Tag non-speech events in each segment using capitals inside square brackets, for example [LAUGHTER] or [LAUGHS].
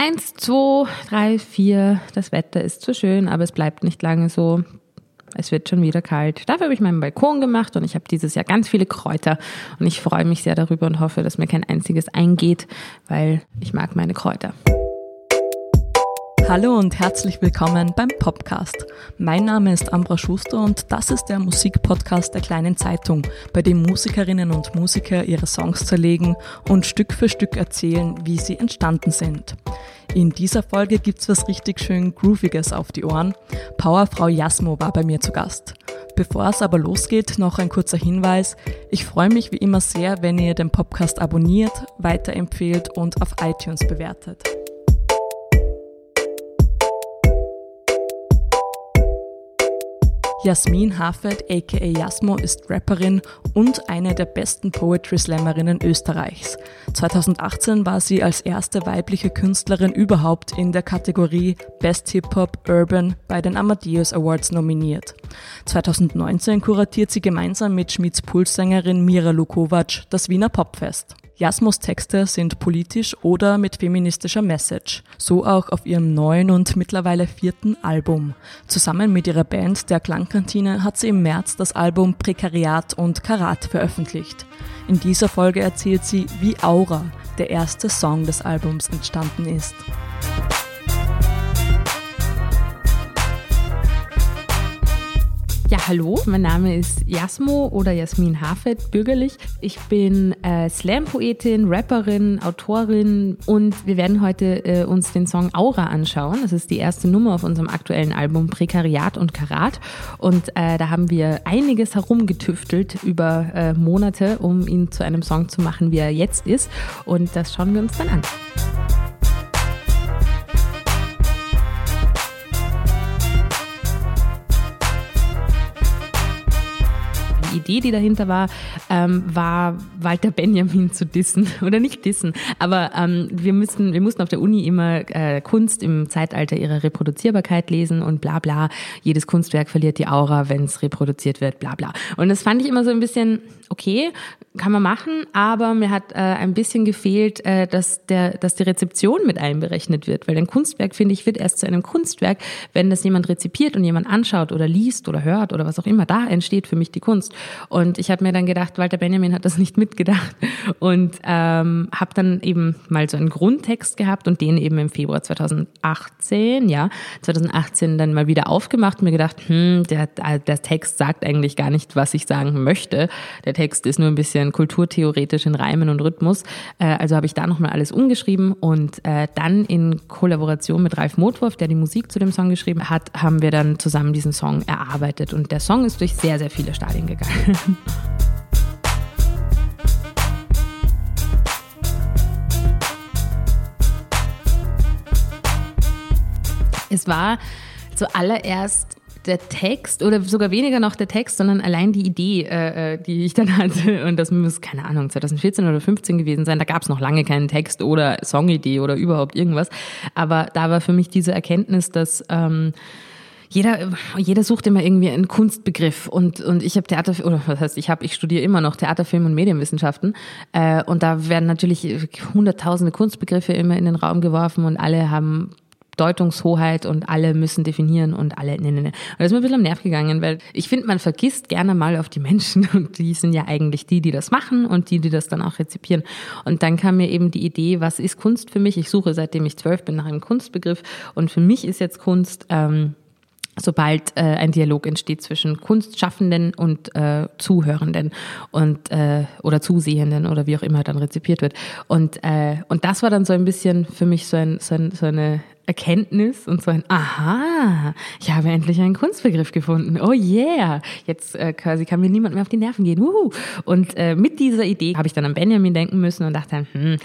Eins, zwei, drei, vier. Das Wetter ist zu schön, aber es bleibt nicht lange so. Es wird schon wieder kalt. Dafür habe ich meinen Balkon gemacht und ich habe dieses Jahr ganz viele Kräuter und ich freue mich sehr darüber und hoffe, dass mir kein einziges eingeht, weil ich mag meine Kräuter. Hallo und herzlich willkommen beim Podcast. Mein Name ist Ambra Schuster und das ist der Musikpodcast der kleinen Zeitung, bei dem Musikerinnen und Musiker ihre Songs zerlegen und Stück für Stück erzählen, wie sie entstanden sind. In dieser Folge gibt's was richtig schön Grooviges auf die Ohren. Powerfrau Jasmo war bei mir zu Gast. Bevor es aber losgeht, noch ein kurzer Hinweis. Ich freue mich wie immer sehr, wenn ihr den Podcast abonniert, weiterempfehlt und auf iTunes bewertet. Jasmin Hafed aka Jasmo ist Rapperin und eine der besten Poetry Slammerinnen Österreichs. 2018 war sie als erste weibliche Künstlerin überhaupt in der Kategorie Best Hip Hop Urban bei den Amadeus Awards nominiert. 2019 kuratiert sie gemeinsam mit Schmieds Pulssängerin Mira Lukovac das Wiener Popfest. Jasmos Texte sind politisch oder mit feministischer Message, so auch auf ihrem neuen und mittlerweile vierten Album. Zusammen mit ihrer Band Der Klangkantine hat sie im März das Album Prekariat und Karat veröffentlicht. In dieser Folge erzählt sie, wie Aura, der erste Song des Albums, entstanden ist. Ja, hallo, mein Name ist Jasmo oder Jasmin Hafet, bürgerlich. Ich bin äh, Slam-Poetin, Rapperin, Autorin und wir werden heute äh, uns den Song Aura anschauen. Das ist die erste Nummer auf unserem aktuellen Album Prekariat und Karat und äh, da haben wir einiges herumgetüftelt über äh, Monate, um ihn zu einem Song zu machen, wie er jetzt ist und das schauen wir uns dann an. Idee, die dahinter war, ähm, war Walter Benjamin zu dissen [LAUGHS] oder nicht dissen, aber ähm, wir müssen, wir mussten auf der Uni immer äh, Kunst im Zeitalter ihrer Reproduzierbarkeit lesen und bla bla. Jedes Kunstwerk verliert die Aura, wenn es reproduziert wird, bla bla. Und das fand ich immer so ein bisschen okay, kann man machen, aber mir hat äh, ein bisschen gefehlt, äh, dass der, dass die Rezeption mit einberechnet wird, weil ein Kunstwerk finde ich wird erst zu einem Kunstwerk, wenn das jemand rezipiert und jemand anschaut oder liest oder hört oder was auch immer. Da entsteht für mich die Kunst. Und ich habe mir dann gedacht, Walter Benjamin hat das nicht mitgedacht und ähm, habe dann eben mal so einen Grundtext gehabt und den eben im Februar 2018, ja, 2018 dann mal wieder aufgemacht und mir gedacht, hm, der, der Text sagt eigentlich gar nicht, was ich sagen möchte. Der Text ist nur ein bisschen kulturtheoretisch in Reimen und Rhythmus. Äh, also habe ich da nochmal alles umgeschrieben und äh, dann in Kollaboration mit Ralf Motwurf, der die Musik zu dem Song geschrieben hat, haben wir dann zusammen diesen Song erarbeitet und der Song ist durch sehr, sehr viele Stadien gegangen. [LAUGHS] Es war zuallererst der Text oder sogar weniger noch der Text, sondern allein die Idee, äh, äh die ich dann hatte. Und das muss, keine Ahnung, 2014 oder 15 gewesen sein. Da gab es noch lange keinen Text oder Songidee oder überhaupt irgendwas. Aber da war für mich diese Erkenntnis, dass ähm, jeder, jeder sucht immer irgendwie einen Kunstbegriff und, und ich habe Theater, oder was heißt, ich habe, ich studiere immer noch Theater, Film und Medienwissenschaften äh, und da werden natürlich hunderttausende Kunstbegriffe immer in den Raum geworfen und alle haben Deutungshoheit und alle müssen definieren und alle, ne, ne, ne. Und das ist mir ein bisschen am Nerv gegangen, weil ich finde, man vergisst gerne mal auf die Menschen [LAUGHS] und die sind ja eigentlich die, die das machen und die, die das dann auch rezipieren. Und dann kam mir eben die Idee, was ist Kunst für mich? Ich suche seitdem ich zwölf bin nach einem Kunstbegriff und für mich ist jetzt Kunst, ähm, sobald äh, ein Dialog entsteht zwischen Kunstschaffenden und äh, Zuhörenden und äh, oder Zusehenden oder wie auch immer dann rezipiert wird. Und äh, und das war dann so ein bisschen für mich so, ein, so, ein, so eine Erkenntnis und so ein Aha, ich habe endlich einen Kunstbegriff gefunden. Oh yeah, jetzt äh, quasi kann mir niemand mehr auf die Nerven gehen. Uhu. Und äh, mit dieser Idee habe ich dann an Benjamin denken müssen und dachte, hm,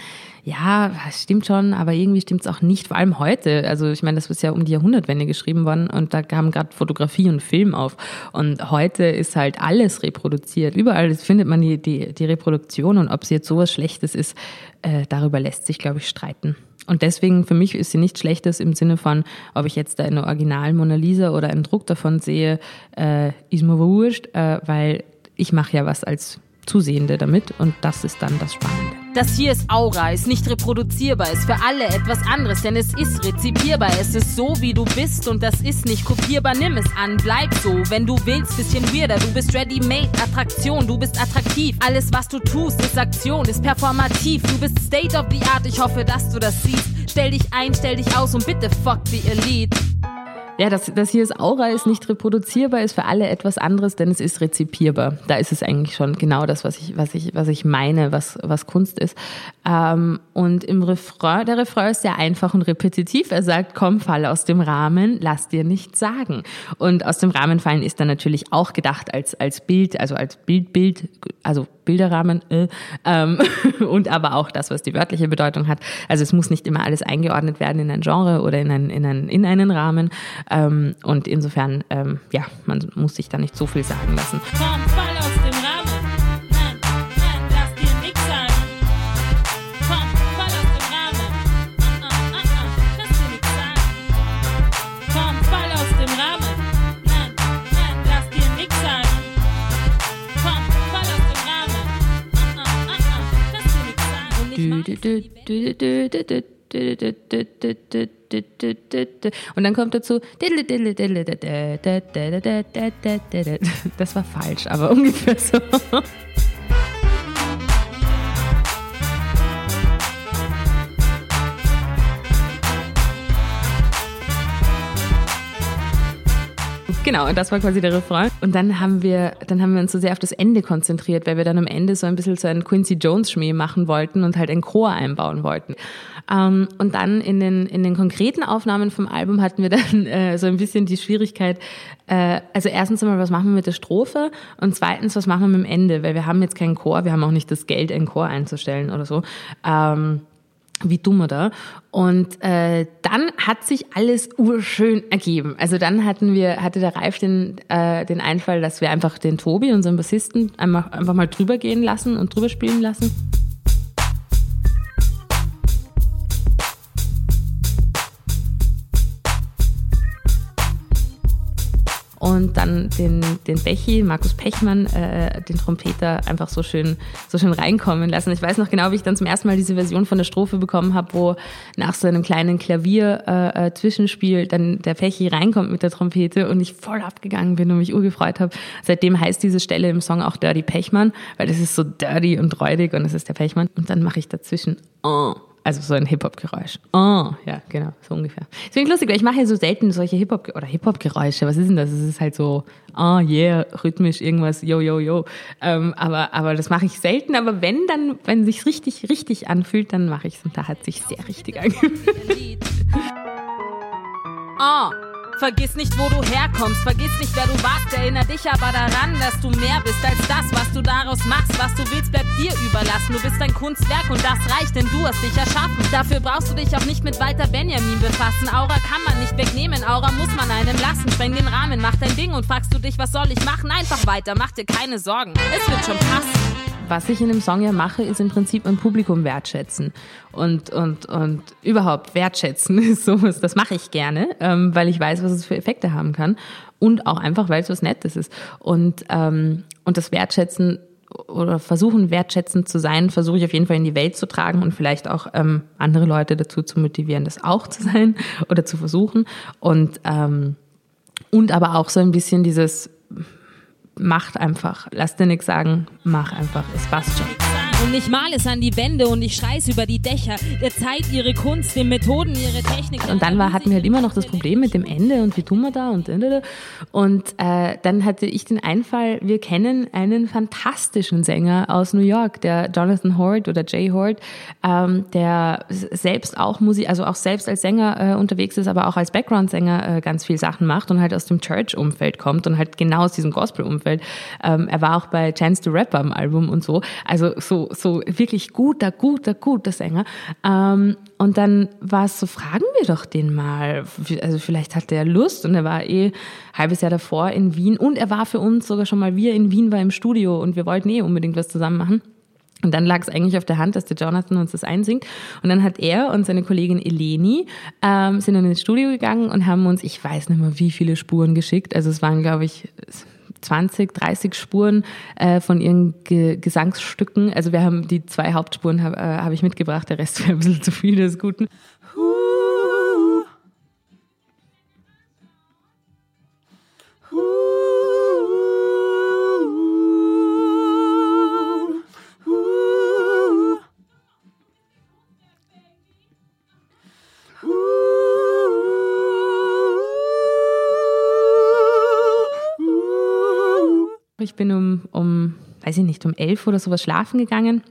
ja, stimmt schon, aber irgendwie stimmt es auch nicht, vor allem heute. Also ich meine, das ist ja um die Jahrhundertwende geschrieben worden und da kamen gerade Fotografie und Film auf. Und heute ist halt alles reproduziert. Überall findet man die, die, die Reproduktion und ob es jetzt sowas Schlechtes ist, äh, darüber lässt sich, glaube ich, streiten. Und deswegen für mich ist sie nichts Schlechtes im Sinne von, ob ich jetzt da eine Original Mona Lisa oder einen Druck davon sehe, äh, ist mir wurscht, äh, weil ich mache ja was als Zusehende damit und das ist dann das Spannende. Das hier ist Aura, ist nicht reproduzierbar, ist für alle etwas anderes, denn es ist rezipierbar. Es ist so, wie du bist und das ist nicht kopierbar. Nimm es an, bleib so, wenn du willst, bisschen weirder. Du bist ready-made, Attraktion, du bist attraktiv. Alles, was du tust, ist Aktion, ist performativ. Du bist state of the art, ich hoffe, dass du das siehst. Stell dich ein, stell dich aus und bitte fuck the elite. Ja, das, das hier ist Aura, ist nicht reproduzierbar, ist für alle etwas anderes, denn es ist rezipierbar. Da ist es eigentlich schon genau das, was ich, was ich, was ich meine, was, was Kunst ist. Ähm, und im Refrain, der Refrain ist sehr einfach und repetitiv. Er sagt, komm, fall aus dem Rahmen, lass dir nichts sagen. Und aus dem Rahmen fallen ist dann natürlich auch gedacht als, als Bild, also als Bild, Bild, also Bilderrahmen äh, ähm, [LAUGHS] und aber auch das, was die wörtliche Bedeutung hat. Also es muss nicht immer alles eingeordnet werden in ein Genre oder in, ein, in, ein, in einen Rahmen. Ähm, und insofern, ähm, ja, man muss sich da nicht so viel sagen lassen. Komm, Und dann kommt dazu, das war falsch, aber [LAUGHS] ungefähr so. Genau, das war quasi der Refrain. Und dann haben wir, dann haben wir uns so sehr auf das Ende konzentriert, weil wir dann am Ende so ein bisschen so einen Quincy Jones Schmäh machen wollten und halt einen Chor einbauen wollten. Ähm, und dann in den, in den konkreten Aufnahmen vom Album hatten wir dann [LAUGHS] äh, so ein bisschen die Schwierigkeit, äh, also erstens einmal, was machen wir mit der Strophe? Und zweitens, was machen wir mit dem Ende? Weil wir haben jetzt keinen Chor, wir haben auch nicht das Geld, einen Chor einzustellen oder so. Ähm, wie dummer da. Und äh, dann hat sich alles urschön ergeben. Also dann hatten wir, hatte der Ralf den, äh, den Einfall, dass wir einfach den Tobi, unseren Bassisten, einfach, einfach mal drüber gehen lassen und drüber spielen lassen. Und dann den, den Bechi, Markus Pechmann, äh, den Trompeter, einfach so schön, so schön reinkommen lassen. Ich weiß noch genau, wie ich dann zum ersten Mal diese Version von der Strophe bekommen habe, wo nach so einem kleinen Klavier-Zwischenspiel äh, äh dann der Pechi reinkommt mit der Trompete und ich voll abgegangen bin und mich urgefreut habe. Seitdem heißt diese Stelle im Song auch Dirty Pechmann, weil das ist so dirty und räudig und es ist der Pechmann. Und dann mache ich dazwischen oh. Also so ein Hip-Hop-Geräusch. Oh, ja, genau, so ungefähr. Deswegen lustig, weil ich mache ja so selten solche Hip-Hop- oder Hip-Hop-Geräusche. Was ist denn das? Es ist halt so, oh yeah, rhythmisch irgendwas, yo, yo, yo. Ähm, aber, aber das mache ich selten. Aber wenn dann, wenn sich richtig, richtig anfühlt, dann mache ich es. Und da hat sich sehr richtig angefühlt. Oh. [LAUGHS] Vergiss nicht, wo du herkommst, vergiss nicht, wer du warst, erinner dich aber daran, dass du mehr bist als das, was du daraus machst. Was du willst, bleibt dir überlassen. Du bist ein Kunstwerk und das reicht, denn du hast dich erschaffen. Dafür brauchst du dich auch nicht mit Walter Benjamin befassen. Aura kann man nicht wegnehmen, Aura muss man einem lassen. Spreng den Rahmen, mach dein Ding und fragst du dich, was soll ich machen? Einfach weiter, mach dir keine Sorgen. Es wird schon passen was ich in dem Song ja mache, ist im Prinzip ein Publikum wertschätzen und, und, und überhaupt wertschätzen [LAUGHS] ist sowas. Das mache ich gerne, ähm, weil ich weiß, was es für Effekte haben kann und auch einfach, weil es was Nettes ist. Und, ähm, und das Wertschätzen oder versuchen wertschätzend zu sein, versuche ich auf jeden Fall in die Welt zu tragen und vielleicht auch ähm, andere Leute dazu zu motivieren, das auch zu [LAUGHS] sein oder zu versuchen. Und, ähm, und aber auch so ein bisschen dieses macht einfach. Lass dir nichts sagen, mach einfach. Es passt schon. Und ich mal es an die Wände und ich schreiß über die Dächer. Der Zeit ihre Kunst, den Methoden ihre Technik. Und dann war, hatten wir halt immer noch das Problem mit dem Ende und wie tun wir da und und äh, dann hatte ich den Einfall, wir kennen einen fantastischen Sänger aus New York, der Jonathan Hort oder Jay Hort, ähm, der selbst auch Musik, also auch selbst als Sänger äh, unterwegs ist, aber auch als Background-Sänger äh, ganz viel Sachen macht und halt aus dem Church-Umfeld kommt und halt genau aus diesem Gospel-Umfeld. Ähm, er war auch bei Chance the Rapper am Album und so. Also so so, wirklich guter, guter, guter Sänger. Ähm, und dann war es so, fragen wir doch den mal. Also vielleicht hat der Lust und er war eh halbes Jahr davor in Wien und er war für uns sogar schon mal, wie er in Wien war im Studio und wir wollten eh unbedingt was zusammen machen. Und dann lag es eigentlich auf der Hand, dass der Jonathan uns das einsingt. Und dann hat er und seine Kollegin Eleni ähm, sind dann ins Studio gegangen und haben uns, ich weiß nicht mehr, wie viele Spuren geschickt. Also es waren, glaube ich, 20, 30 Spuren äh, von ihren Ge Gesangsstücken. Also wir haben die zwei Hauptspuren habe äh, hab ich mitgebracht, der Rest [LAUGHS] wäre ein bisschen zu viel des Guten. Ich weiß ich nicht, um elf oder sowas schlafen gegangen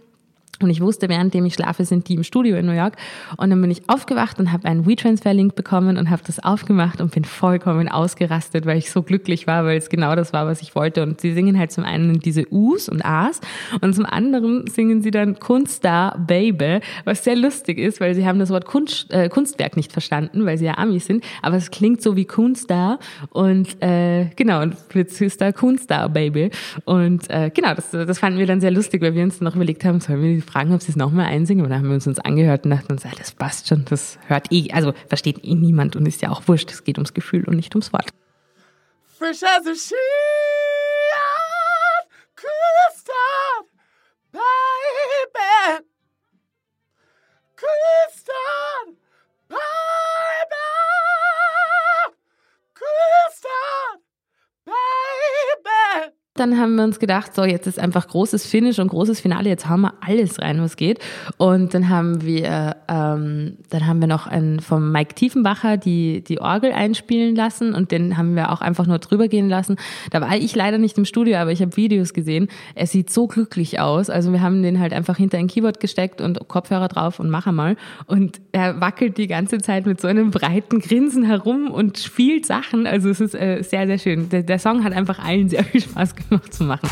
und ich wusste, währenddem ich schlafe, sind die im Studio in New York. Und dann bin ich aufgewacht und habe einen WeTransfer-Link bekommen und habe das aufgemacht und bin vollkommen ausgerastet, weil ich so glücklich war, weil es genau das war, was ich wollte. Und sie singen halt zum einen diese U's und A's und zum anderen singen sie dann Kunststar Baby, was sehr lustig ist, weil sie haben das Wort Kunst, äh, Kunstwerk nicht verstanden, weil sie ja Amis sind. Aber es klingt so wie Kunststar und äh, genau, und jetzt ist da Kunststar Baby. Und äh, genau, das, das fanden wir dann sehr lustig, weil wir uns dann noch überlegt haben, sollen wir die fragen, ob sie es nochmal einsingen. Und dann haben wir uns, uns angehört und dachten uns, das passt schon, das hört eh, also versteht eh niemand und ist ja auch wurscht. Es geht ums Gefühl und nicht ums Wort. Fresh as a sheet, start, baby. Start, baby. Baby. Dann haben wir uns gedacht, so jetzt ist einfach großes Finish und großes Finale, jetzt hauen wir alles rein, was geht. Und dann haben wir, ähm, dann haben wir noch einen, vom Mike Tiefenbacher die, die Orgel einspielen lassen und den haben wir auch einfach nur drüber gehen lassen. Da war ich leider nicht im Studio, aber ich habe Videos gesehen. Er sieht so glücklich aus. Also wir haben den halt einfach hinter ein Keyboard gesteckt und Kopfhörer drauf und mach mal. Und er wackelt die ganze Zeit mit so einem breiten Grinsen herum und spielt Sachen. Also es ist äh, sehr, sehr schön. Der, der Song hat einfach allen sehr viel Spaß gemacht [LAUGHS] noch zu machen.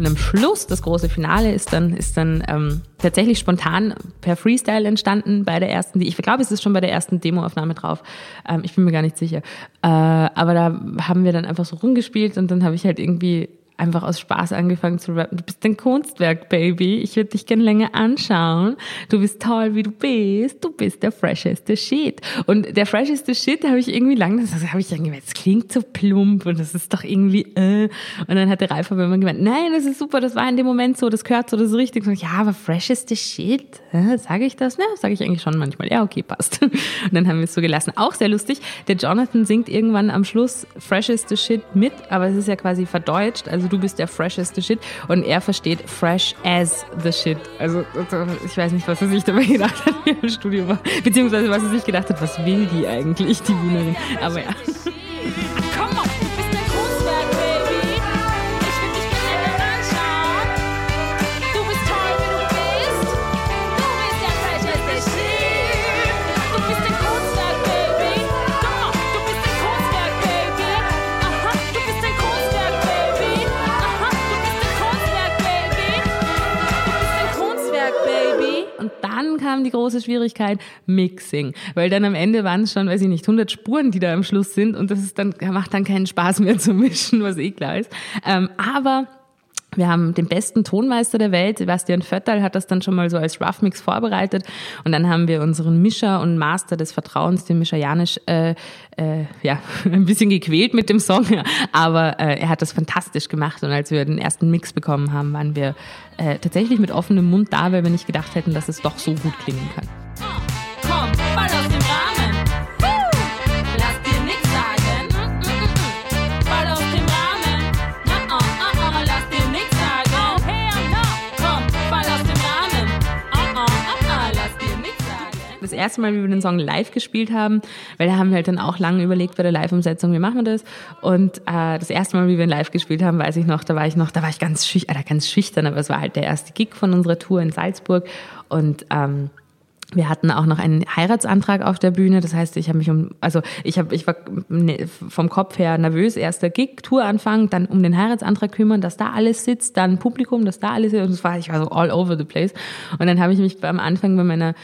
Und am Schluss, das große Finale, ist dann, ist dann ähm, tatsächlich spontan per Freestyle entstanden bei der ersten, ich glaube, es ist schon bei der ersten Demoaufnahme drauf. Ähm, ich bin mir gar nicht sicher. Äh, aber da haben wir dann einfach so rumgespielt und dann habe ich halt irgendwie einfach aus Spaß angefangen zu rappen. Du bist ein Kunstwerk, Baby. Ich würde dich gerne länger anschauen. Du bist toll, wie du bist. Du bist der fresheste Shit. Und der fresheste Shit habe ich irgendwie lange, das habe ich dann gemeint, das klingt so plump und das ist doch irgendwie, äh. Und dann hat der Ralf aber immer gemeint, nein, das ist super, das war in dem Moment so, das gehört so, das ist richtig. Und ich, ja, aber fresheste Shit, sage ich das? Ja, sage ich eigentlich schon manchmal. Ja, okay, passt. [LAUGHS] Und dann haben wir es so gelassen. Auch sehr lustig. Der Jonathan singt irgendwann am Schluss fresheste Shit mit, aber es ist ja quasi verdeutscht. Also du bist der fresheste Shit und er versteht fresh as the shit. Also ich weiß nicht, was er sich dabei [LAUGHS] gedacht hat, wie er im Studio war, beziehungsweise was er sich gedacht hat, was will die eigentlich, die Wienerin. Aber ja. Kam die große Schwierigkeit, Mixing. Weil dann am Ende waren es schon, weiß ich nicht, 100 Spuren, die da am Schluss sind und das ist dann, macht dann keinen Spaß mehr zu mischen, was eh klar ist. Ähm, aber wir haben den besten Tonmeister der Welt, Sebastian Vötterl, hat das dann schon mal so als Rough Mix vorbereitet. Und dann haben wir unseren Mischer und Master des Vertrauens, den Mischer Janisch, äh, äh, ja, [LAUGHS] ein bisschen gequält mit dem Song. Aber äh, er hat das fantastisch gemacht. Und als wir den ersten Mix bekommen haben, waren wir äh, tatsächlich mit offenem Mund da, weil wir nicht gedacht hätten, dass es doch so gut klingen kann. Komm, erste Mal, wie wir den Song live gespielt haben, weil da haben wir halt dann auch lange überlegt bei der Live-Umsetzung, wie machen wir das? Und äh, das erste Mal, wie wir ihn live gespielt haben, weiß ich noch, da war ich noch, da war ich ganz schüchtern, äh, ganz schüchtern, aber es war halt der erste Gig von unserer Tour in Salzburg und ähm, wir hatten auch noch einen Heiratsantrag auf der Bühne. Das heißt, ich habe mich um, also ich habe, ich war ne, vom Kopf her nervös. Erster Gig, Tour anfangen, dann um den Heiratsantrag kümmern, dass da alles sitzt, dann Publikum, dass da alles sitzt. Und das war, ich war so all over the place. Und dann habe ich mich am Anfang bei meiner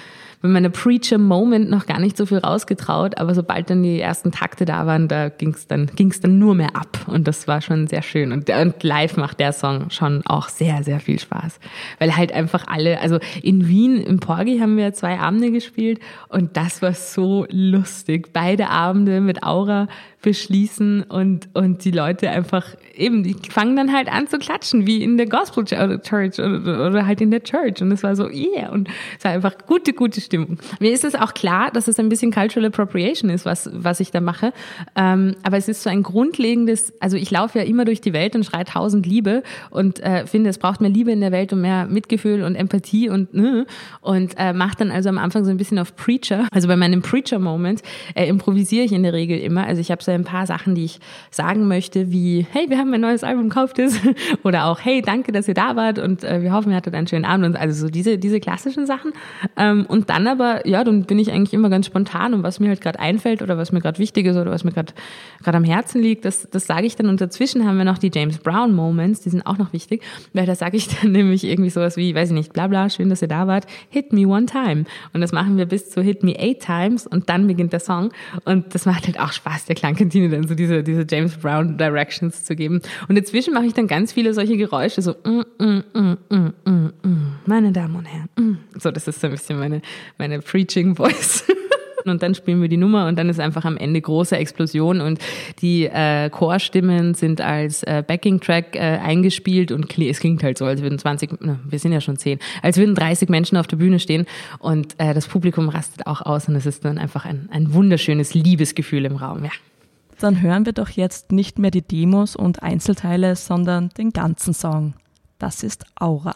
bei meiner Preacher-Moment noch gar nicht so viel rausgetraut, aber sobald dann die ersten Takte da waren, da ging es dann, ging's dann nur mehr ab und das war schon sehr schön. Und, und live macht der Song schon auch sehr, sehr viel Spaß, weil halt einfach alle, also in Wien im Porgi haben wir zwei Abende gespielt und das war so lustig. Beide Abende mit Aura beschließen und, und die Leute einfach eben, die fangen dann halt an zu klatschen, wie in der Gospel Church oder, oder halt in der Church. Und es war so, yeah, und es war einfach gute, gute Stimmung. Mir ist es auch klar, dass es ein bisschen Cultural Appropriation ist, was, was ich da mache. Ähm, aber es ist so ein grundlegendes, also ich laufe ja immer durch die Welt und schreie tausend Liebe und äh, finde, es braucht mehr Liebe in der Welt und mehr Mitgefühl und Empathie und ne, und äh, mache dann also am Anfang so ein bisschen auf Preacher. Also bei meinem Preacher-Moment äh, improvisiere ich in der Regel immer. Also ich habe ein paar Sachen, die ich sagen möchte, wie, hey, wir haben ein neues Album, kauft es. [LAUGHS] Oder auch, hey, danke, dass ihr da wart und äh, wir hoffen, ihr hattet einen schönen Abend. Und also so diese, diese klassischen Sachen. Ähm, und dann aber, ja, dann bin ich eigentlich immer ganz spontan und was mir halt gerade einfällt oder was mir gerade wichtig ist oder was mir gerade am Herzen liegt, das, das sage ich dann. Und dazwischen haben wir noch die James Brown Moments, die sind auch noch wichtig, weil da sage ich [LAUGHS] dann nämlich irgendwie sowas wie, weiß ich nicht, bla bla, schön, dass ihr da wart, hit me one time. Und das machen wir bis zu hit me eight times und dann beginnt der Song. Und das macht halt auch Spaß, der Klangkantine dann so diese, diese James Brown Directions zu geben. Und dazwischen mache ich dann ganz viele solche Geräusche, so mm, mm, mm, mm, mm, mm. meine Damen und Herren. Mm. So, das ist so ein bisschen meine, meine Preaching Voice. [LAUGHS] und dann spielen wir die Nummer und dann ist einfach am Ende große Explosion und die äh, Chorstimmen sind als äh, Backing-Track äh, eingespielt und es klingt halt so, als würden 20, na, wir sind ja schon 10, als würden 30 Menschen auf der Bühne stehen und äh, das Publikum rastet auch aus und es ist dann einfach ein, ein wunderschönes Liebesgefühl im Raum, ja. Dann hören wir doch jetzt nicht mehr die Demos und Einzelteile, sondern den ganzen Song. Das ist Aura.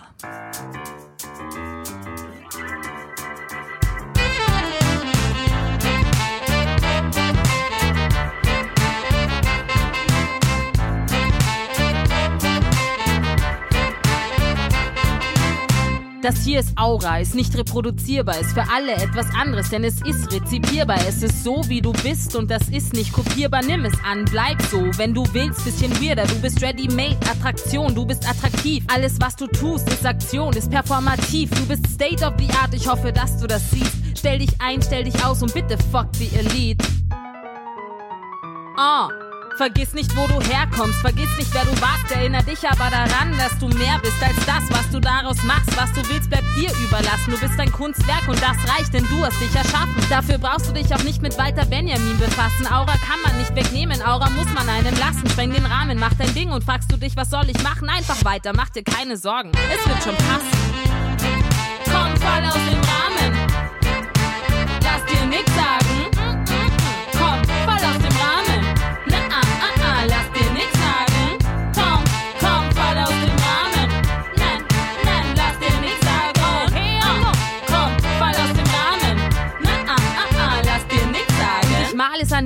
Das hier ist Aura, ist nicht reproduzierbar, ist für alle etwas anderes, denn es ist rezipierbar. Es ist so, wie du bist und das ist nicht kopierbar. Nimm es an, bleib so, wenn du willst, bisschen weirder. Du bist ready-made, Attraktion, du bist attraktiv. Alles, was du tust, ist Aktion, ist performativ. Du bist state of the art, ich hoffe, dass du das siehst. Stell dich ein, stell dich aus und bitte fuck the Elite. Ah. Vergiss nicht, wo du herkommst, vergiss nicht, wer du warst. Erinner dich aber daran, dass du mehr bist als das, was du daraus machst. Was du willst, bleibt dir überlassen. Du bist ein Kunstwerk und das reicht, denn du hast dich erschaffen. Dafür brauchst du dich auch nicht mit Walter Benjamin befassen. Aura kann man nicht wegnehmen, Aura muss man einem lassen. Spreng den Rahmen, mach dein Ding und fragst du dich, was soll ich machen? Einfach weiter, mach dir keine Sorgen. Es wird schon passen. Komm, fall aus dem Rahmen.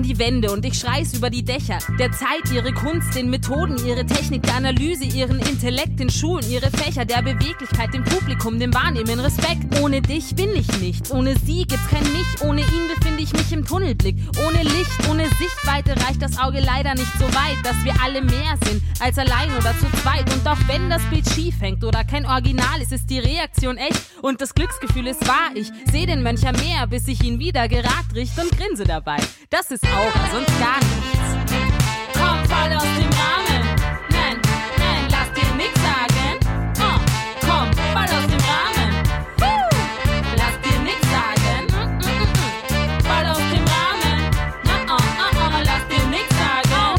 Die Wände und ich schrei's über die Dächer. Der Zeit ihre Kunst, den Methoden, ihre Technik, der Analyse, ihren Intellekt, den Schulen, ihre Fächer, der Beweglichkeit, dem Publikum, dem Wahrnehmen, Respekt. Ohne dich bin ich nichts, ohne sie gibt's kein Mich, ohne ihn befinde ich mich im Tunnelblick. Ohne Licht, ohne Sichtweite reicht das Auge leider nicht so weit, dass wir alle mehr sind als allein oder zu zweit. Und auch wenn das Bild schief hängt oder kein Original ist, ist die Reaktion echt und das Glücksgefühl ist wahr. Ich seh den Möncher mehr, bis ich ihn wieder geragt richte und grinse dabei. Das ist Aura, sonst gar nichts. Komm, fall aus dem Rahmen. Nein, nein, lass dir nix sagen. Oh, komm, fall aus dem Rahmen. Lass dir nix sagen. Mm, mm, mm, fall aus dem Rahmen. Na, oh, oh, oh, lass dir nix sagen. Oh.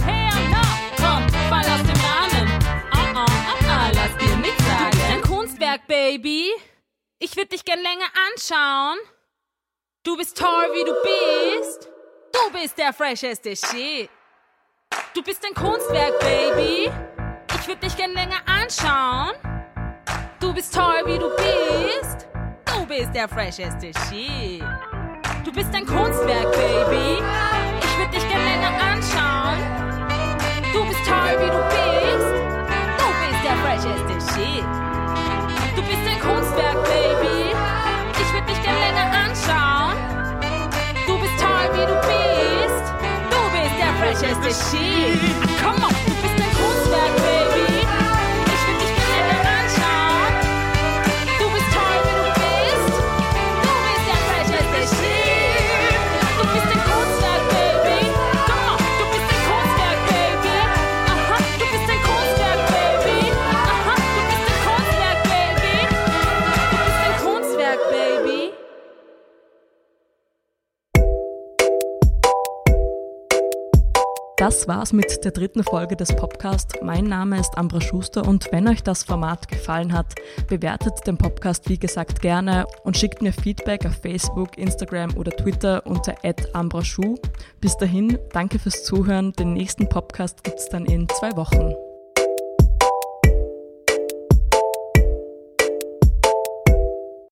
Komm, fall aus dem Rahmen. Oh, oh, oh, oh, lass dir nix sagen. Du bist ein Kunstwerk, Baby. Ich würde dich gern länger anschauen. Du bist toll, wie du bist. Du bist der fresheste Shit. Du bist ein Kunstwerk, Baby. Ich würde dich gern länger anschauen. Du bist toll, wie du bist. Du bist der fresheste Shit. Du bist ein Kunstwerk, Baby. Ich würde dich gern länger anschauen. Du bist toll, wie du bist. Du bist der fresheste Shit. Du bist ein Kunstwerk, Baby. Ich würde dich gern länger anschauen. Fresh as the shit. Come on, Das war's mit der dritten Folge des Podcasts. Mein Name ist Ambra Schuster und wenn euch das Format gefallen hat, bewertet den Podcast wie gesagt gerne und schickt mir Feedback auf Facebook, Instagram oder Twitter unter @ambraschuh. Bis dahin, danke fürs Zuhören. Den nächsten Podcast gibt's dann in zwei Wochen.